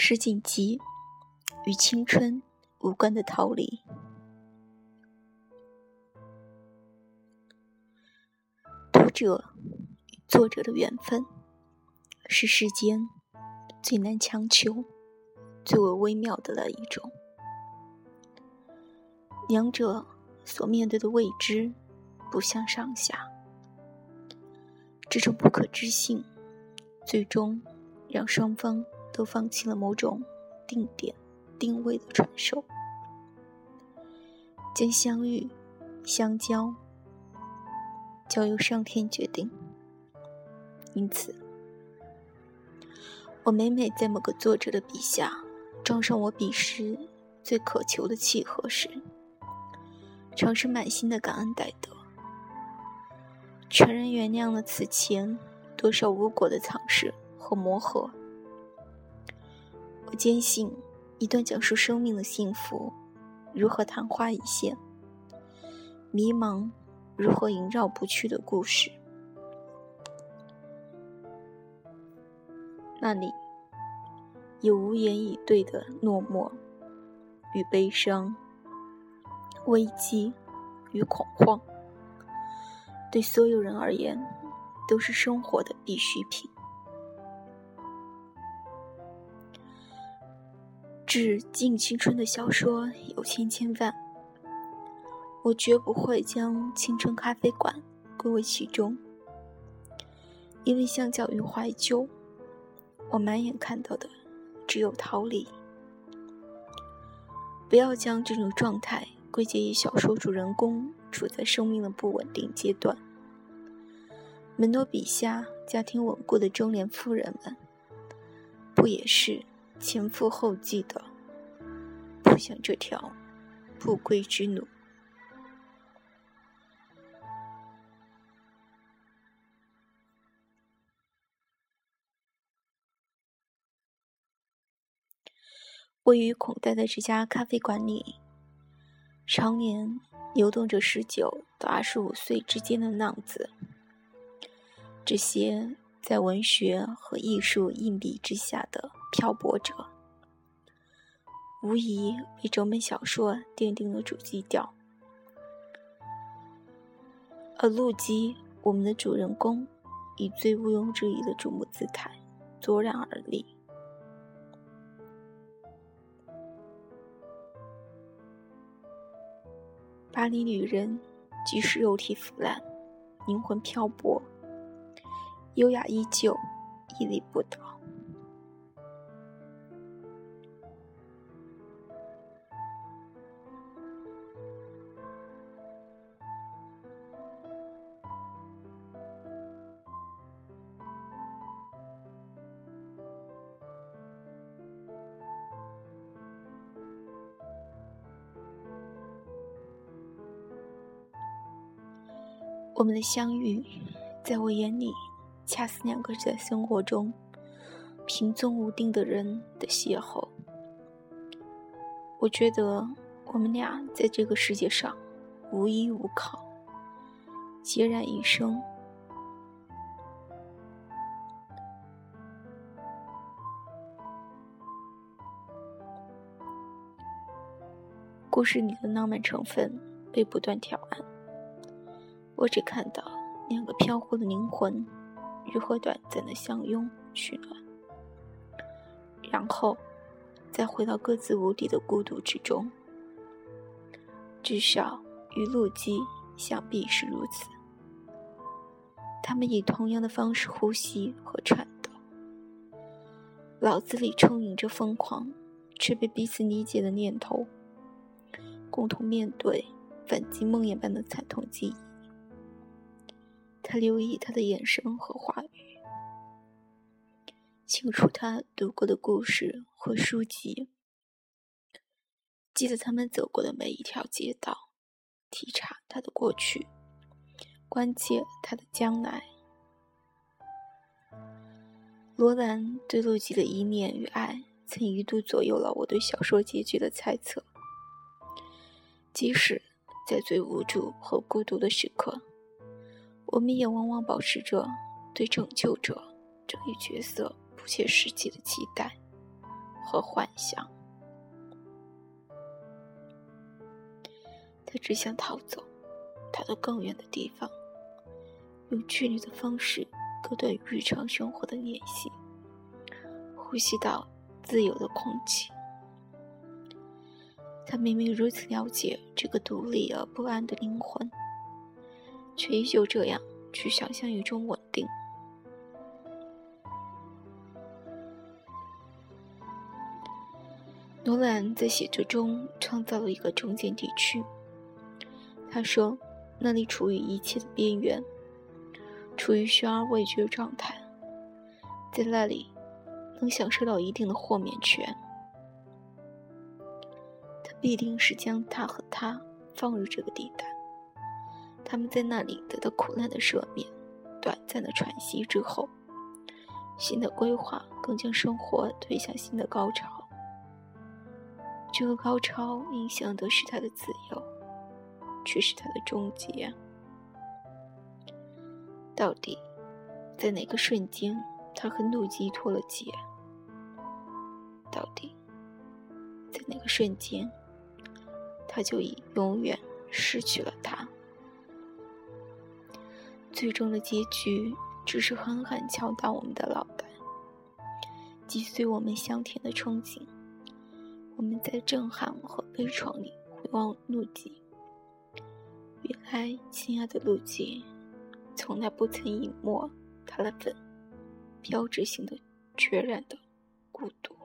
石井集与青春无关的逃离。读者与作者的缘分，是世间最难强求、最为微妙的那一种。两者所面对的未知，不相上下。这种不可知性，最终让双方。都放弃了某种定点、定位的传授，将相遇、相交交由上天决定。因此，我每每在某个作者的笔下装上我彼时最渴求的契合时，常是满心的感恩戴德，全然原谅了此前多少无果的尝试和磨合。我坚信，一段讲述生命的幸福如何昙花一现，迷茫如何萦绕不去的故事，那里有无言以对的落寞与悲伤，危机与恐慌，对所有人而言都是生活的必需品。致敬青春的小说有千千万，我绝不会将青春咖啡馆归为其中，因为相较于怀旧，我满眼看到的只有逃离。不要将这种状态归结于小说主人公处在生命的不稳定阶段。门多笔下家庭稳固的中年妇人们，不也是？前赴后继的扑向这条不归之路。位于孔代的这家咖啡馆里，常年流动着十九到二十五岁之间的浪子，这些。在文学和艺术硬币之下的漂泊者，无疑为整本小说奠定了主基调。而陆基，我们的主人公，以最毋庸置疑的瞩目姿态卓然而立。巴黎女人，即使肉体腐烂，灵魂漂泊。优雅依旧，屹立不倒。我们的相遇，在我眼里。恰似两个在生活中平踪无定的人的邂逅。我觉得我们俩在这个世界上无依无靠，孑然一生。故事里的浪漫成分被不断挑暗，我只看到两个飘忽的灵魂。如何短暂的相拥取暖，然后再回到各自无底的孤独之中。至少与陆基想必是如此。他们以同样的方式呼吸和颤抖，脑子里充盈着疯狂却被彼此理解的念头，共同面对反击梦魇般的惨痛记忆。他留意他的眼神和话语，清楚他读过的故事和书籍，记得他们走过的每一条街道，体察他的过去，关切他的将来。罗兰对洛基的依恋与爱，曾一度左右了我对小说结局的猜测。即使在最无助和孤独的时刻。我们也往往保持着对拯救者这一角色不切实际的期待和幻想。他只想逃走，逃到更远的地方，用距离的方式割断日常生活的联系，呼吸到自由的空气。他明明如此了解这个独立而不安的灵魂，却依旧这样去想象一种稳定。罗兰在写作中创造了一个中间地区。他说：“那里处于一切的边缘，处于悬而未决的状态，在那里能享受到一定的豁免权。他必定是将他和他放入这个地带，他们在那里得到苦难的赦免，短暂的喘息之后，新的规划更将生活推向新的高潮。这个高潮影响的是他的自由。”却是他的终结。到底在哪个瞬间，他和怒极脱了节？到底在哪个瞬间，他就已永远失去了他？最终的结局只是狠狠敲打我们的脑袋，击碎我们香甜的憧憬。我们在震撼和悲怆里回望怒极。原来，亲爱的陆杰，从来不曾隐没他那份标志性的、决然的孤独。